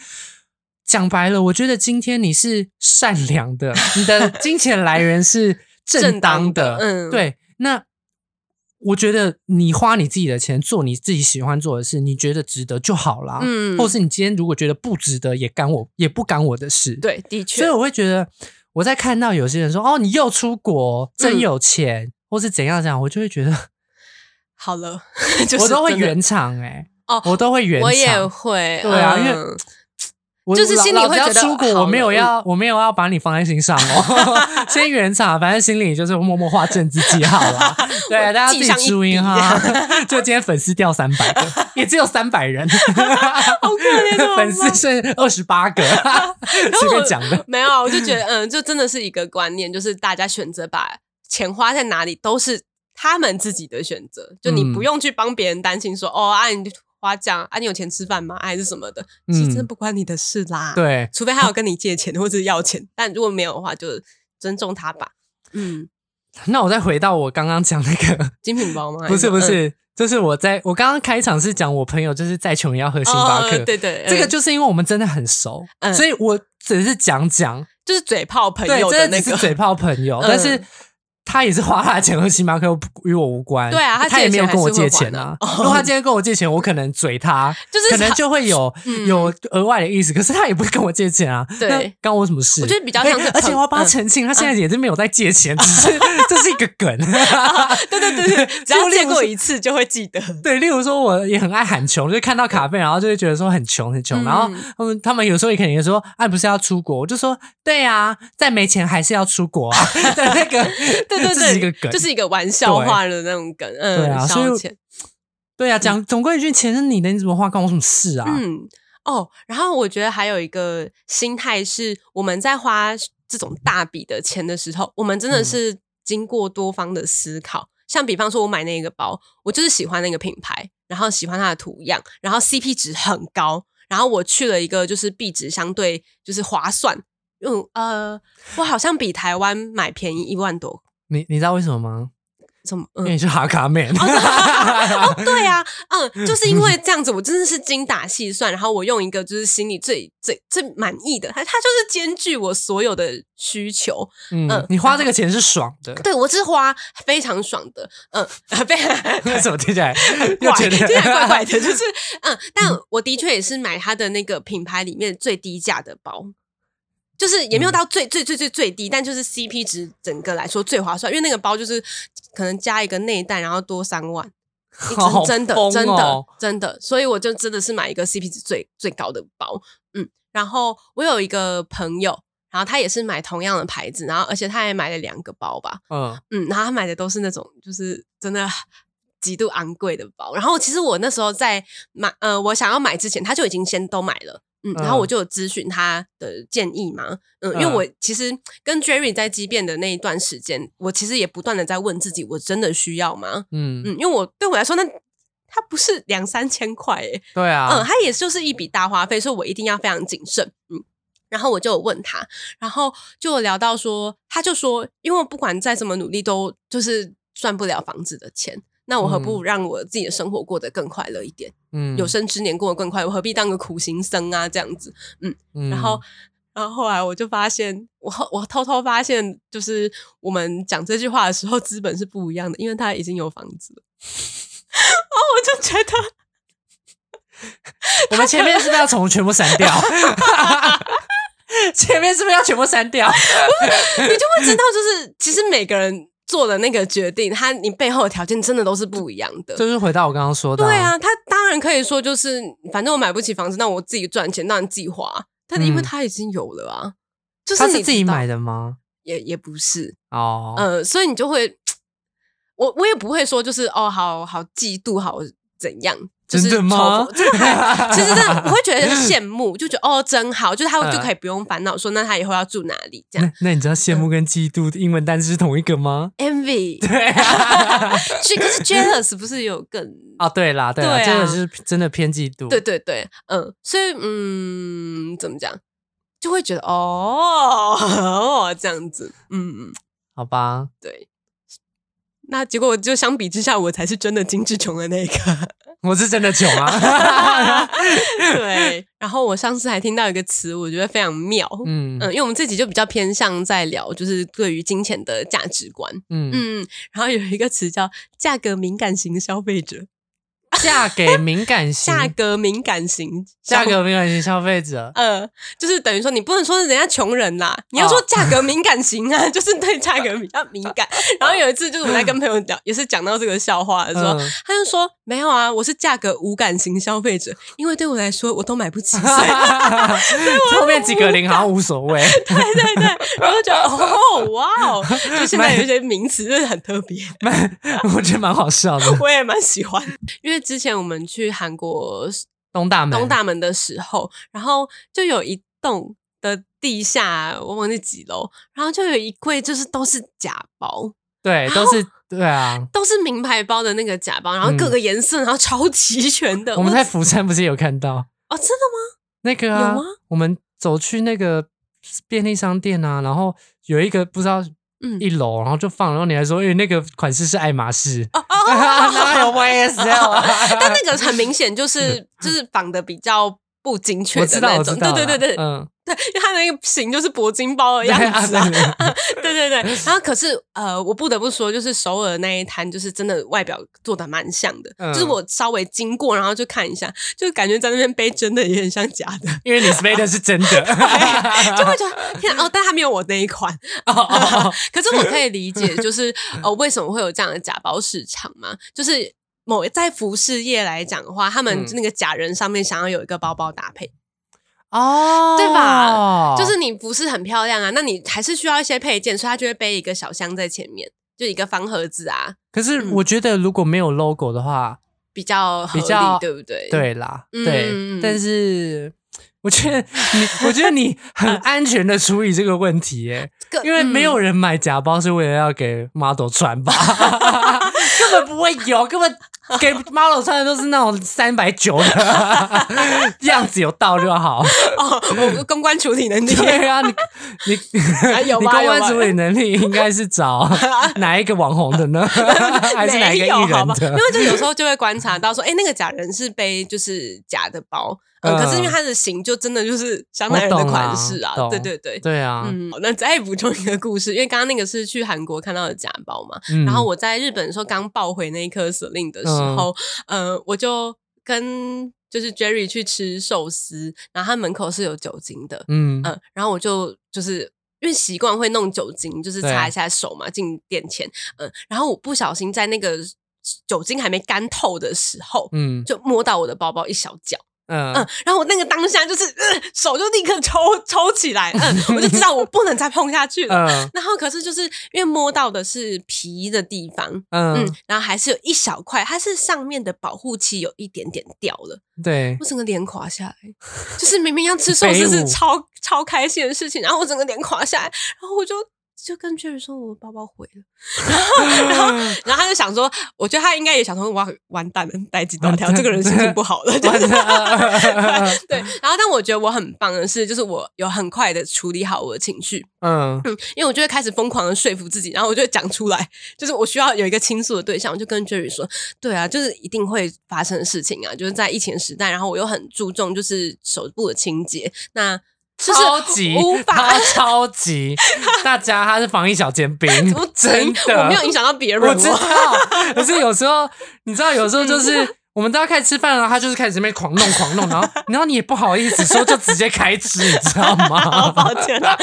讲白了，我觉得今天你是善良的，你的金钱来源是正当的，正当的嗯对。那我觉得你花你自己的钱做你自己喜欢做的事，你觉得值得就好啦。嗯或是你今天如果觉得不值得，也干我也不干我的事。，对，的确所以，我会觉得我在看到有些人说哦，你又出国，真嗯有钱，或是怎样怎样，我就会觉得 *laughs* 好了，*laughs* 就是我都会圆场哎、哦，我都会圆场。我也会，对啊因为就是心里会觉得出国，我没有要，我没有要把你放在心上哦。*laughs* 先圆场，反正心里就是默默画正字记号啦。*laughs* 对，大家自己注意哈。*laughs* 就今天粉丝掉三百个，也只有三百人，粉丝剩二十八个，随便讲的。没有啊，我就觉得，嗯，就真的是一个观念，就是大家选择把钱花在哪里，都是他们自己的选择，就你嗯不用去帮别人担心说，哦啊，你花这样啊，你有钱吃饭吗？还是什么的，其实真不关你的事啦。，对，除非他有跟你借钱或者要钱，但如果没有的话，就尊重他吧。嗯，*laughs* 那我再回到我刚刚讲那个，*laughs* 精品包吗？*laughs* 不是不是，就是我在我刚刚开场是讲我朋友就是再穷也要喝星巴克，哦对对，这个嗯就是因为我们真的很熟，嗯所以我只是讲讲，就是嘴炮朋，友的那个真的只是嘴炮朋友，嗯但是他也是花他的钱和星巴克，与我无关。对啊他他也没有跟我借借钱钱啊。如果他今天跟我借钱，我可能嘴他，*laughs* 就是可能就会有 *laughs* 嗯有额外的意思。可是他也不会跟我借钱啊，*laughs* 对那干我什么事？我觉得比较像而且我要帮他嗯澄清，他现在也是没有在借钱，只是这是一个梗。对对对对，只要见过一次就会记得。对，例如说，我也很爱喊穷，就是看到卡费，然后就会觉得说很穷很穷，嗯然后他们他们有时候也可能说，啊，不是要出国？我就说，对啊，再没钱还是要出国啊。对，那个，对对这是一个对，梗，就是一个玩笑话的那种梗，嗯，对啊所以消遣，对啊，讲总归一句，钱是你的，你怎么花关我什么事啊？嗯，哦，然后我觉得还有一个心态是，我们在花这种大笔的钱的时候，我们真的嗯是经过多方的思考。像比方说，我买那个包，我就是喜欢那个品牌，然后喜欢它的图样，然后 CP 值很高，然后我去了一个就是币值相对就是划算，嗯呃，我好像比台湾买便宜一万多，你你知道为什么吗？什么？嗯因为你是哈卡妹。*laughs* 哦，对啊，嗯，就是因为 *laughs* 这样子，我真的是精打细算，然后我用一个就是心里最最最满意的，它它就是兼具我所有的需求。嗯嗯，你花这个钱是爽的。对我是花非常爽的，嗯，非常 *laughs* 为什么听起来怪，又觉得听起来怪怪的，就是嗯，但我的确也是买它的那个品牌里面最低价的包。就是也没有到最最最最最低，但就是 CP 值整个来说最划算，因为那个包就是可能加一个内袋，然后多三万，*laughs* 真真的真的哦真的，所以我就真的是买一个 CP 值最最高的包，嗯，然后我有一个朋友，然后他也是买同样的牌子，然后而且他也买了两个包吧，嗯嗯，然后他买的都是那种就是真的极度昂贵的包。然后其实我那时候在买，呃，我想要买之前，他就已经先都买了。嗯，然后我就有咨询他的建议嘛，嗯，因为嗯我其实跟 Jerry 在激辩的那一段时间，我其实也不断的在问自己，我真的需要吗？嗯，嗯，因为我对我来说，那它不是两三千块诶，*laughs* 对啊，嗯，它也就是一笔大花费，所以我一定要非常谨慎。嗯，然后我就问他，然后就聊到说，他就说，因为不管再怎么努力，都就是赚不了房子的钱。那我何不如让我自己的生活过得更快乐一点？嗯有生之年过得更快，我何必当个苦行僧啊？这样子，嗯然后，然后后来我就发现，我后我偷偷发现，就是我们讲这句话的时候，资本是不一样的，因为他已经有房子了。哦，我就觉得我们前面是不是要从全部删掉？*laughs* 前面是不是要全部删掉？*laughs* 你就会知道，就是其实每个人做的那个决定，他你背后的条件真的都是不一样的。就是回到我刚刚说的、对，啊，他当然可以说就是，反正我买不起房子，那我自己赚钱，那你自己花。但因为嗯他已经有了啊，就是他你自己买，的吗？也也不是，哦，呃，所以你就会，我我也不会说就是哦，好好嫉妒，好怎样。就是真的吗真的，其实真的我会觉得羡慕，就觉得哦真好，就是他嗯就可以不用烦恼说那他以后要住哪里这样。那那你知道羡慕跟嫉妒的英文单词是同一个吗？envy，对啊，*laughs* 这可是 jealous 不是有更 *laughs* 哦，对啦，对啦，对啊这个是真的偏嫉妒。对对对，嗯，所以嗯，怎么讲，就会觉得哦哦这样子，嗯嗯，好吧，对。那结果就相比之下，我才是真的精致穷的那个。我是真的穷啊。*laughs* 对，然后我上次还听到一个词，我觉得非常妙。嗯嗯，因为我们自己就比较偏向在聊，就是对于金钱的价值观。嗯，嗯，然后有一个词叫价格敏感型消费者，嫁给敏感型，价格敏感型，价格敏感型消费者。呃，就是等于说你不能说人家穷人啦，你要说哦价格敏感型啊，*laughs* 就是对 *laughs* 价格比较敏感。然后有一次就是我在跟朋友讲，也是讲到这个笑话的时候，嗯他就说没有啊，我是价格无感型消费者，因为对我来说我都买不起，*laughs* 所以后面几个零好像无所谓。对对对，然后就哦哇哦，就现在有一些名词就是很特别，蛮，我觉得蛮好笑的。我也蛮喜欢。因为之前我们去韩国东大门，东大门的时候，然后就有一栋的地下，我忘记几楼，然后就有一柜就是都是假包。对，都是对啊。都是名牌包的那个假包，然后各个颜色，然后超齐全的。*laughs* 嗯我们在釜山不是有看到哦，真的吗？那个啊？有吗我们走去那个便利商店啊，然后有一个不知道嗯一楼，然后就放，然后你还说，哎、那个款式是爱马仕，哦 *laughs* 哪有 YSL 啊？但那个很明显就是就是绑的比较不精确的那种，对对对对。嗯，*laughs* 对，因为它那个型就是铂金包的样子啊，*laughs* 对啊对对。对。然后可是呃，我不得不说，就是首尔那一摊，就是真的外表做的蛮像的，嗯。就是我稍微经过，然后就看一下，就感觉在那边背真的也很像假的。*laughs* 因为你背的是真的，就会觉得天啊哦，但它没有我那一款，哦哦哦。可是我可以理解，就是呃，为什么会有这样的假包市场嘛？就是某在服饰业来讲的话，他们嗯。那个假人上面想要有一个包包搭配，哦，对吧？就是你不是很漂亮啊，那你还是需要一些配件，所以他就会背一个小箱在前面，就一个方盒子啊，可是我觉得如果没有 logo 的话，比较比较对不对？对啦，嗯对，但是。我觉得你，我觉得你很安全的处理这个问题耶，*laughs* 个，因为没有嗯。人买假包是为了要给 model 穿吧，*laughs* *laughs* 根本不会有，根本 *laughs* 给 model 穿的都是那种三百九的样子有到就好。哦，我公关处理能力。对啊，你你啊有你吧有吧公关处理能力应该是找 *laughs* 哪一个网红的呢？*laughs* 还是哪一个艺好吧？因？为就有时候就会观察到说，哎、那个假人是背就是假的包，嗯，嗯可是因为它的型就真的就是香奈儿的款式啊，懂对对对。对啊，嗯，那再补充一个故事，因为刚刚那个是去韩国看到的假包嘛，嗯然后我在日本的时候刚抱回那一颗舍令的时候，呃，我就跟就是 Jerry 去吃寿司，然后他门口是有酒精的，嗯。嗯，然后我就就是因为习惯会弄酒精，就是擦一下手嘛，进店前，嗯，然后我不小心在那个酒精还没干透的时候，嗯。就摸到我的包包一小角，嗯。嗯，然后我那个当下就是、呃、手就立刻抽抽起来，嗯，*laughs* 我就知道我不能再碰下去了。嗯。然后可是就是因为摸到的是皮的地方，嗯。嗯，，然后还是有一小块，它是上面的保护漆有一点点掉了，对。我整个脸垮下来，就是明明要吃 *laughs* 寿司是超超开心的事情，然后我整个脸垮下来，然后我就就跟 Jerry 说我包包毁了，*laughs* 然后 *laughs* 然后他就想说，我觉得他应该也想说哇完蛋了，带几刀条，这个人心情不好了，*laughs* 就是对，然后但我觉得我很棒的是，就是我有很快的处理好我的情绪，嗯。嗯，因为我就会开始疯狂的说服自己，然后我就会讲出来，就是我需要有一个倾诉的对象，我就跟 Jerry 说，对啊，就是一定会发生的事情啊，就是在疫情时代，然后我又很注重就是手部的清洁，那就是超级无法他超级，*laughs* 大家他是防疫小尖兵 *laughs* 我，真的，我没有影响到别人，我知道，*laughs* 可是有时候你知道，有时候就是我们都要开始吃饭了，他就是开始这边狂弄狂弄，然后然后你也不好意思说，就直接开吃，你知道好吗？抱歉啊。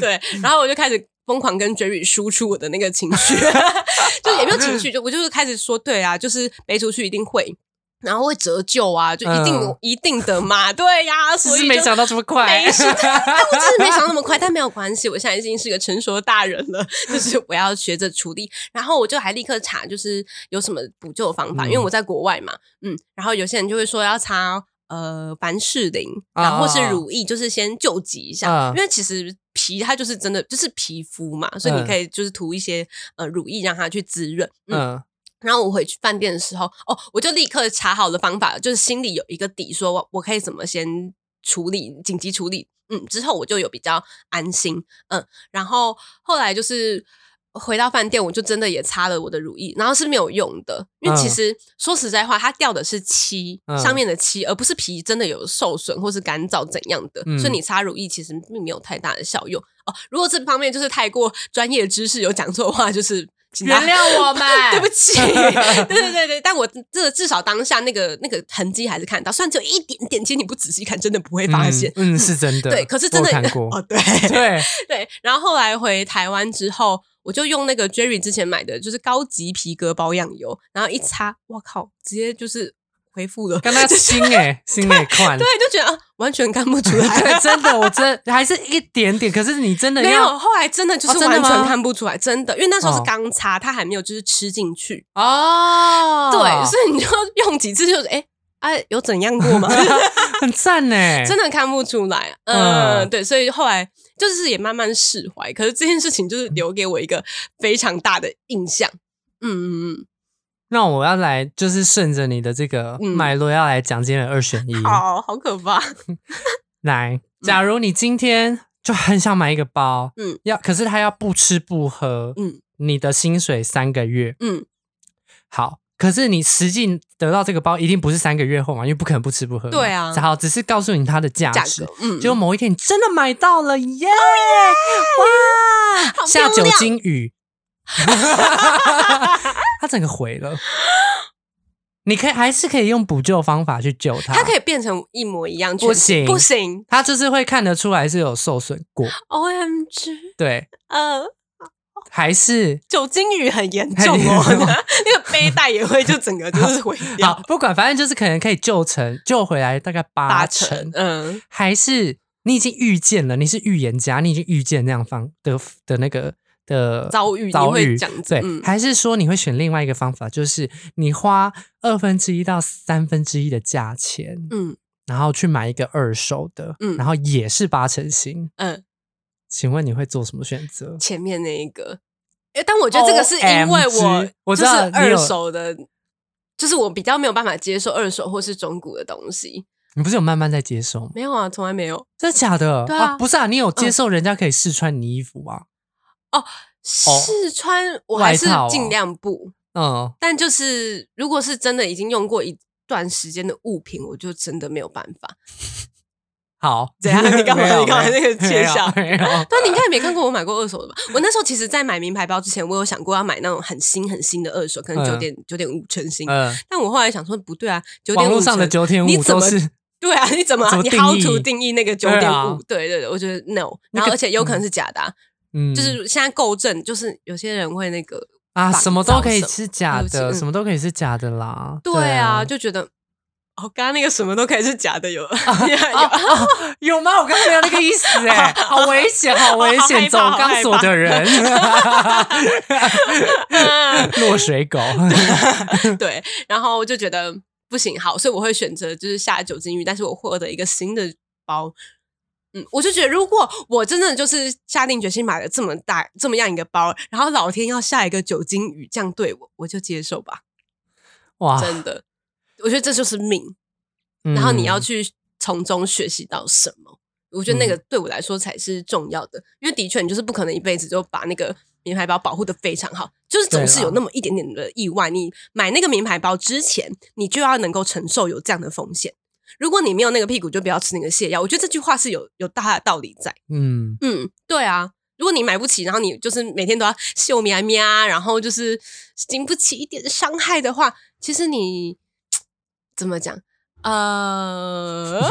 对，然后我就开始疯狂跟 Jerry 输出我的那个情绪，就也没有情绪，就我就是开始说，对啊，就是背出去一定会。然后会折旧啊，就一定、嗯。一定的嘛，对呀、*laughs* 只所以就是没想到这么快，没事，*laughs* 但我真的没想到那么快，但没有关系，我现在已经是个成熟的大人了，就是我要学着处理。然后我就还立刻查，就是有什么补救方法，嗯因为我在国外嘛，嗯，然后有些人就会说要擦呃凡士林，啊然后是乳液，就是先救急一下，啊因为其实皮它就是真的就是皮肤嘛，所以你嗯。可以就是涂一些呃乳液让它去滋润，嗯嗯然后我回去饭店的时候，哦，我就立刻查好了方法，就是心里有一个底，说我我可以怎么先处理紧急处理，嗯，之后我就有比较安心，嗯，然后后来就是回到饭店，我就真的也擦了我的乳液，然后是没有用的，因为其嗯。实、说实在话，它掉的是漆、嗯。上面的漆，而不是皮真的有受损或是干燥怎样的，嗯所以你擦乳液其实并没有太大的效用。哦。如果这方面就是太过专业知识有讲错的话，就是 *laughs* 原谅我们，*laughs* 对不起，*laughs* 对对对对，但我这至少当下那个那个痕迹还是看到，虽然只有一点点，其实你不仔细看真的不会发现。嗯，嗯是真的。对，可是真的哦，对对，对。然后后来回台湾之后，我就用那个 Jerry 之前买的，就是高级皮革保养油，然后一擦，我靠，直接就是恢复了。跟他心哎，心哎宽，对，就觉得、啊、完全看不出来。*laughs* 对，真的，我真还是一点点，可是你真的没有，要后来真的就是完全看不出来，真的，因为那时候是哦刚擦，它还没有就是吃进去，哦，*laughs* 对，所以你就用几次就是哎。啊，有怎样过吗？*laughs* 很赞呢，真的看不出来，嗯嗯，对，所以后来就是也慢慢释怀。可是这件事情就是留给我一个非常大的印象，嗯嗯嗯，那我要来，就是顺着你的这个嗯。脉络，要来讲今天的二选一。好好可怕，*laughs* 来，假如你今天就很想买一个包，嗯。嗯，要可是他要不吃不喝，嗯。你的薪水三个月，嗯，好，可是你实际得到这个包一定不是三个月后嘛，因为不可能不吃不喝。对啊。好，只是告诉你它的价价值格。，嗯，结果某一天你真的买到了耶！哇，下酒精雨，*laughs* 它整个毁了。你可以还是可以用补救方法去救它，它可以变成一模一样，不行。不行。它就是会看得出来是有受损过，，O M G，对，呃，还是酒精雨很严重哦，*laughs* 那个背带也会就整个就是毁掉。*laughs* 好掉，不管，反正就是可能可以救成救回来大概八成，，嗯。还是你已经预见了，你是预言家，你已经预见那样方的的那个的遭遇你遭遇会这样子对，嗯还是说你会选另外一个方法，就是你花二分之一到三分之一的价钱，嗯然后去买一个二手的，嗯然后也是八成新，嗯，请问你会做什么选择？前面那一个，诶但我觉得这个是因为我我知就是二道你有手的，就是我比较没有办法接受二手或是中古的东西。你不是有慢慢在接受吗？没有啊，从来没有。真的假的？对啊不是啊，你有接受人家可以试穿你衣服吗？试穿我还是尽量不，嗯，但就是如果是真的已经用过一段时间的物品，我就真的没有办法。*laughs* 好，怎样你干嘛 *laughs* 你干嘛那个窃笑没有，对啊，你应该也没看过我买过二手的吧？我那时候其实，在买名牌包之前，我有想过要买那种很新很新的二手，可能嗯九点九点五成新。嗯，但我后来想说，不对啊，九点五网络上的九点五你怎么对啊，你怎么你怎么定 how 义 to 定义那个九点五？对对对，我觉得 no，然后而且有可能是假的啊，嗯，就是现在购证，就是有些人会那个，啊，什么都可以是假的，什么都可以是假的啦。对啊，啊，就觉得哦，刚刚那个什么都可以是假的，有 *laughs* 有吗？我刚刚没有那个意思 *laughs* 哎，好危险，好危险，走钢索的人，*laughs* 落水狗。对，然后我就觉得不行，好，所以我会选择就是下酒精浴，但是我获得一个新的包。嗯，我就觉得，如果我真的就是下定决心买了这么大这么样一个包，然后老天要下一个酒精雨这样对我，我就接受吧。哇，真的，我觉得这就是命。嗯然后你要去从中学习到什么，我觉得那个对我来说才是重要的。因为的确，你就是不可能一辈子就把那个名牌包保护的非常好，就是总是有那么一点点的意外。你买那个名牌包之前，你就要能够承受有这样的风险。如果你没有那个屁股，就不要吃那个泻药。我觉得这句话是有有大的道理在。嗯，嗯，对啊。如果你买不起，然后你就是每天都要秀咪咪啊，然后就是经不起一点伤害的话，其实你 *tsk* 怎么讲？呃，好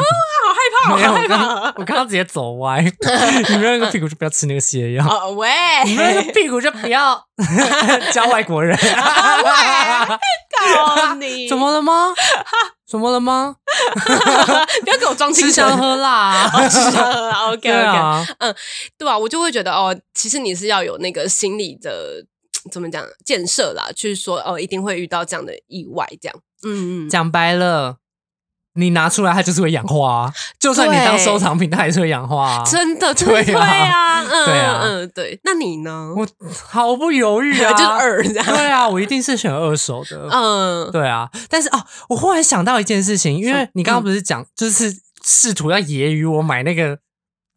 害怕，好害怕。我刚刚直接走歪，*laughs* 你们那个屁股就不要吃那个泻药，哦喂，你们那个屁股就不要 *laughs* 教外国人。告你。*laughs* 怎么了吗？怎么了吗？不要给我装清吃香喝辣啊，哦吃香喝辣，OK 对 OK，啊，对啊，我就会觉得哦，其实你是要有那个心理的 *tsk* 怎么讲建设啦，去说哦，一定会遇到这样的意外，这样，嗯嗯，讲白了，你拿出来它就是会氧化啊，就算你当收藏品，它还是会氧化啊。真的对对啊。啊，嗯对啊嗯对，那你呢？我毫不犹豫啊，*laughs* 就是二这样，对啊，我一定是选二手的。嗯，对啊，但是哦，我忽然想到一件事情，因为你刚刚不是讲，就是试图要揶揄我买那个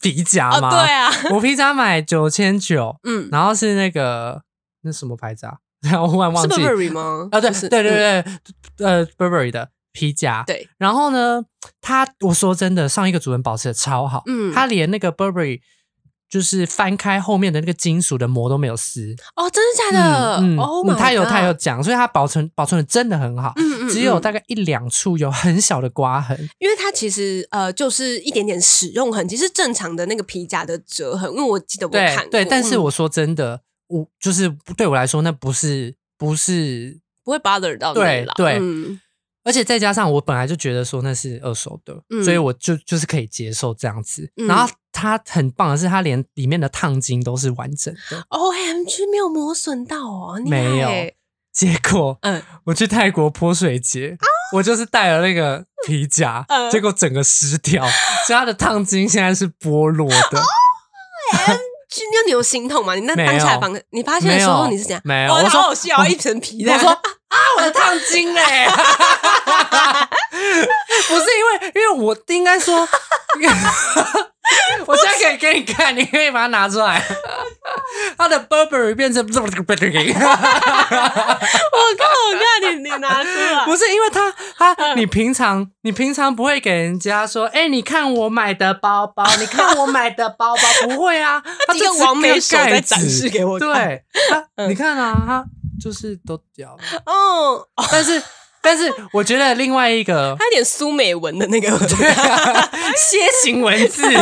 皮夹哦吗？对啊，我皮夹买九千九，嗯。然后是那个那什么牌子啊？然 *laughs* 后我忽然忘是记 Burberry 吗？啊，对对对嗯。对，呃，Burberry 的皮夹。对，然后呢，他我说真的，上一个主人保持的超好，嗯他连那个 Burberry 就是翻开后面的那个金属的膜都没有撕。哦，真的假的？嗯他有他有有，讲，所以他保存保存的真的很好，嗯嗯，嗯只有大概一两处有很小的刮痕。因为它其实呃就是一点点使用痕迹，是正常的那个皮夹的折痕。因为我记得我看过，对对，但是嗯我说真的，我就是对我来说，那不是不是，不会 bother 到对对嗯而且再加上我本来就觉得说那是二手的，嗯所以我就就是可以接受这样子。嗯然后它很棒的是，它连里面的烫金都是完整的。O M G 没有磨损到哦，没有欸结果嗯，我去泰国泼水节，我就是带了那个皮夹，嗯结果整个湿掉，所以它的烫金现在是剥落的。就你有你有心痛吗？你那没有当下的房，你发现的时候你是怎样？没有哦我说好好笑，一层皮的。我说啊，我的烫金嘞！*laughs* 不是因为，因为我应该说，*laughs* 我现在可以给你看，你可以把它拿出来。它的 Burberry 变成这个 Burberry，我看，我看你，你拿出来。不是因为它，它你平常你平常不会给人家说，哎、你看我买的包包，你看我买的包包，不会啊，它这个就只是完美手在展示给我看对，它嗯你看啊，它就是都掉了。哦，*laughs* 但是，但是我觉得另外一个 *laughs* 它有点苏美文的那个，*laughs* 楔形文字，对，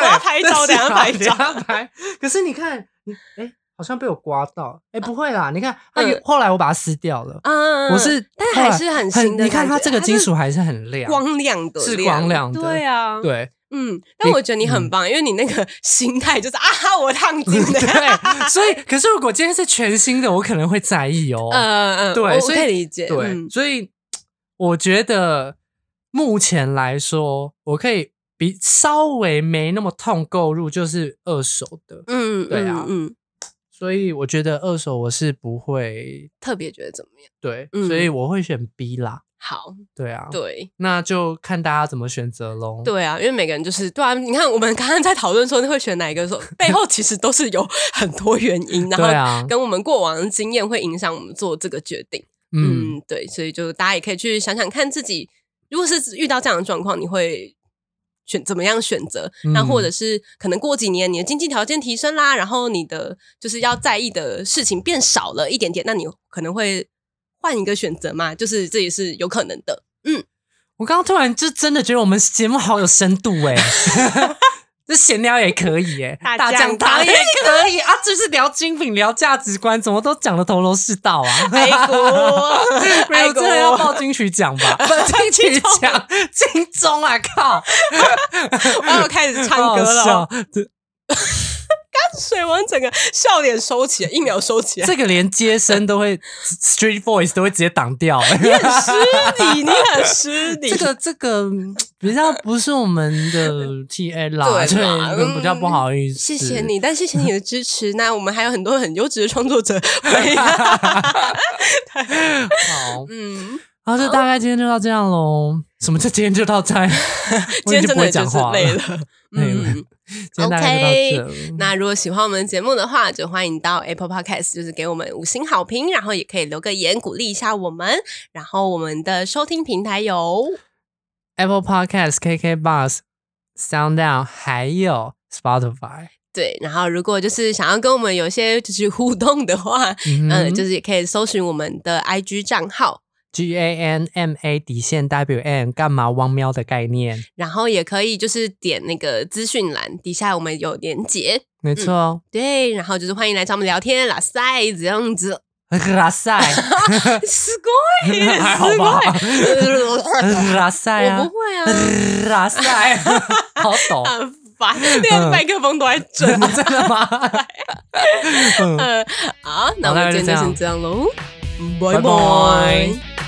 我要拍照这是等下拍照拍。可是你看，你哎，好像被我刮到，哎，不会啦，你看，它有嗯后来我把它撕掉了。嗯，我是但还是很新的你看它这个金属还是很亮，光亮的，是光亮的对啊，，对嗯，但我觉得你很棒，因为你那个 *laughs* 心态就是啊，我烫金的，*laughs* 对，所以可是如果今天是全新的，我可能会在意哦。嗯嗯，我我对所以可以理解，对，嗯所以我觉得目前来说，我可以比稍微没那么痛购入就是二手的，嗯，对啊嗯，嗯所以我觉得二手我是不会特别觉得怎么样？对，嗯所以我会选 B 啦。好，对啊，对那就看大家怎么选择喽。对啊，因为每个人就是对啊，你看我们刚刚在讨论说你会选哪一个的时候，背后其实都是有 *laughs* 很多原因，然后跟我们过往的经验会影响我们做这个决定。嗯，嗯，对，所以就大家也可以去想想看自己，如果是遇到这样的状况，你会选怎么样选择？嗯那或者是可能过几年你的经济条件提升啦，然后你的就是要在意的事情变少了一点点，那你可能会换一个选择嘛？就是这也是有可能的。嗯我刚刚突然就真的觉得我们节目好有深度哎、*laughs* 这闲聊也可以哎、大大讲堂也可以啊，就是聊精品、聊价值观，怎么都讲的头头是道啊！爱国，*laughs* 没有，爱国这个要报金曲奖吧？不，*laughs* 金曲奖，金钟啊！靠，我要开始唱歌了水王整个笑脸收起来，一秒收起来。这个连接声都会，Street Voice 都会直接挡掉、欸。*laughs* 你很失礼，你很失礼。这个这个嗯比较不是我们的 TA 啦，对比较不好意思。谢谢。你，但谢谢你的支持。那我们还有很多很优质的创作者，好，嗯，然后就大概今天就到这样喽。什么叫今天就到这样？*laughs* 今天真的就是。累了 *laughs* 嗯，*laughs* 今天大概就到这。那如果喜欢我们节目的话，就欢迎到 Apple Podcast，就是给我们五星好评，然后也可以留个言鼓励一下我们。然后我们的收听平台有 Apple Podcast、KK Bus、Sound On，还有 Spotify。对，然后如果就是想要跟我们有些就是互动的话，嗯嗯，就是也可以搜寻我们的 IG 账号，G A N M A 底线 W N 干嘛汪喵的概念，然后也可以就是点那个资讯栏底下我们有连结，没错哦。对，然后就是欢迎来找我们聊天啦塞这样子，*laughs* 拉塞，すごい，*laughs* 还好す吧ごい。拉塞啊我不，会啊，拉塞，好抖。很烦，连麦克风都在震。真*laughs* 的吗？嗯呃，好，那我好大概就这样们今天就先这样喽，拜拜拜。拜